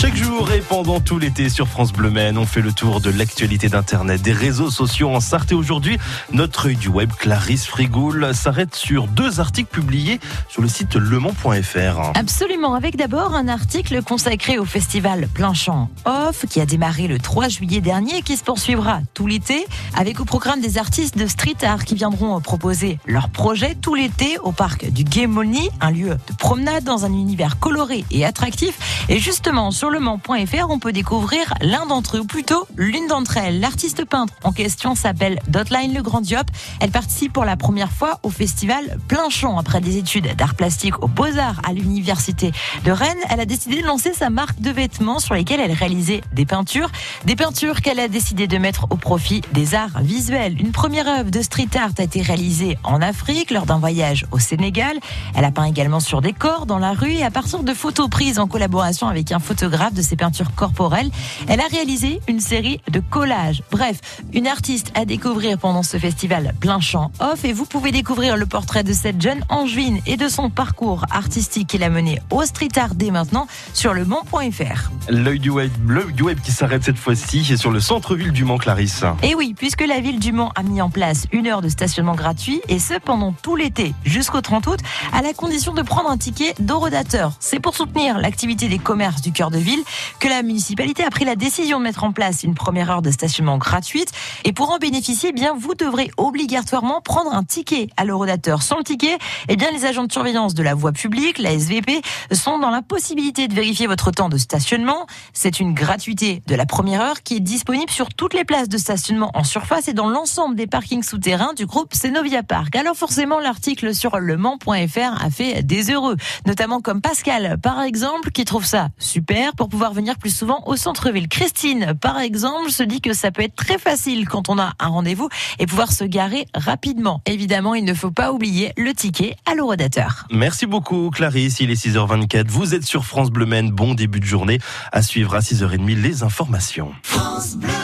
Chaque jour et pendant tout l'été sur France Bleu Maine, on fait le tour de l'actualité d'Internet, des réseaux sociaux en Sarthe. Et aujourd'hui, notre œil du web, Clarisse Frigoul, s'arrête sur deux articles publiés sur le site lemans.fr. Absolument, avec d'abord un article consacré au festival Plein Champ Off qui a démarré le 3 juillet dernier et qui se poursuivra tout l'été avec au programme des artistes de street art qui viendront proposer leurs projets tout l'été au parc du Guémoni, un lieu de promenade dans un univers coloré et attractif. Et justement, sur on peut découvrir l'un d'entre eux, ou plutôt l'une d'entre elles. L'artiste peintre en question s'appelle Dotline Le Grand Diop. Elle participe pour la première fois au festival Plein. Après des études d'art plastique aux Beaux-Arts à l'université de Rennes, elle a décidé de lancer sa marque de vêtements sur lesquels elle réalisait des peintures. Des peintures qu'elle a décidé de mettre au profit des arts visuels. Une première œuvre de street art a été réalisée en Afrique lors d'un voyage au Sénégal. Elle a peint également sur des corps dans la rue et à partir de photos prises en collaboration avec un photographe de ses peintures corporelles. Elle a réalisé une série de collages. Bref, une artiste à découvrir pendant ce festival plein champ off et vous pouvez découvrir le portrait de cette jeune angevine et de son parcours artistique qu'il a mené au street art dès maintenant sur le Mans.fr. L'œil du web, l'œil du web qui s'arrête cette fois-ci est sur le centre-ville du Mans, Clarisse. Et oui, puisque la ville du Mans a mis en place une heure de stationnement gratuit et ce pendant tout l'été jusqu'au 30 août à la condition de prendre un ticket d'horodateur. C'est pour soutenir l'activité des commerces du cœur de ville que la municipalité a pris la décision de mettre en place une première heure de stationnement gratuite. Et pour en bénéficier, eh bien, vous devrez obligatoirement prendre un ticket à l'eurodateur. Sans le ticket, eh bien, les agents de surveillance de la voie publique, la SVP, sont dans la possibilité de vérifier votre temps de stationnement. C'est une gratuité de la première heure qui est disponible sur toutes les places de stationnement en surface et dans l'ensemble des parkings souterrains du groupe Cenovia Park. Alors forcément, l'article sur lemans.fr a fait des heureux, notamment comme Pascal, par exemple, qui trouve ça super pour pouvoir venir plus souvent au centre-ville. Christine, par exemple, se dit que ça peut être très facile quand on a un rendez-vous et pouvoir se garer rapidement. Évidemment, il ne faut pas oublier le ticket à l'eurodateur. Merci beaucoup Clarisse, il est 6h24, vous êtes sur France Bleu Maine, bon début de journée, à suivre à 6h30 les informations. France Bleu.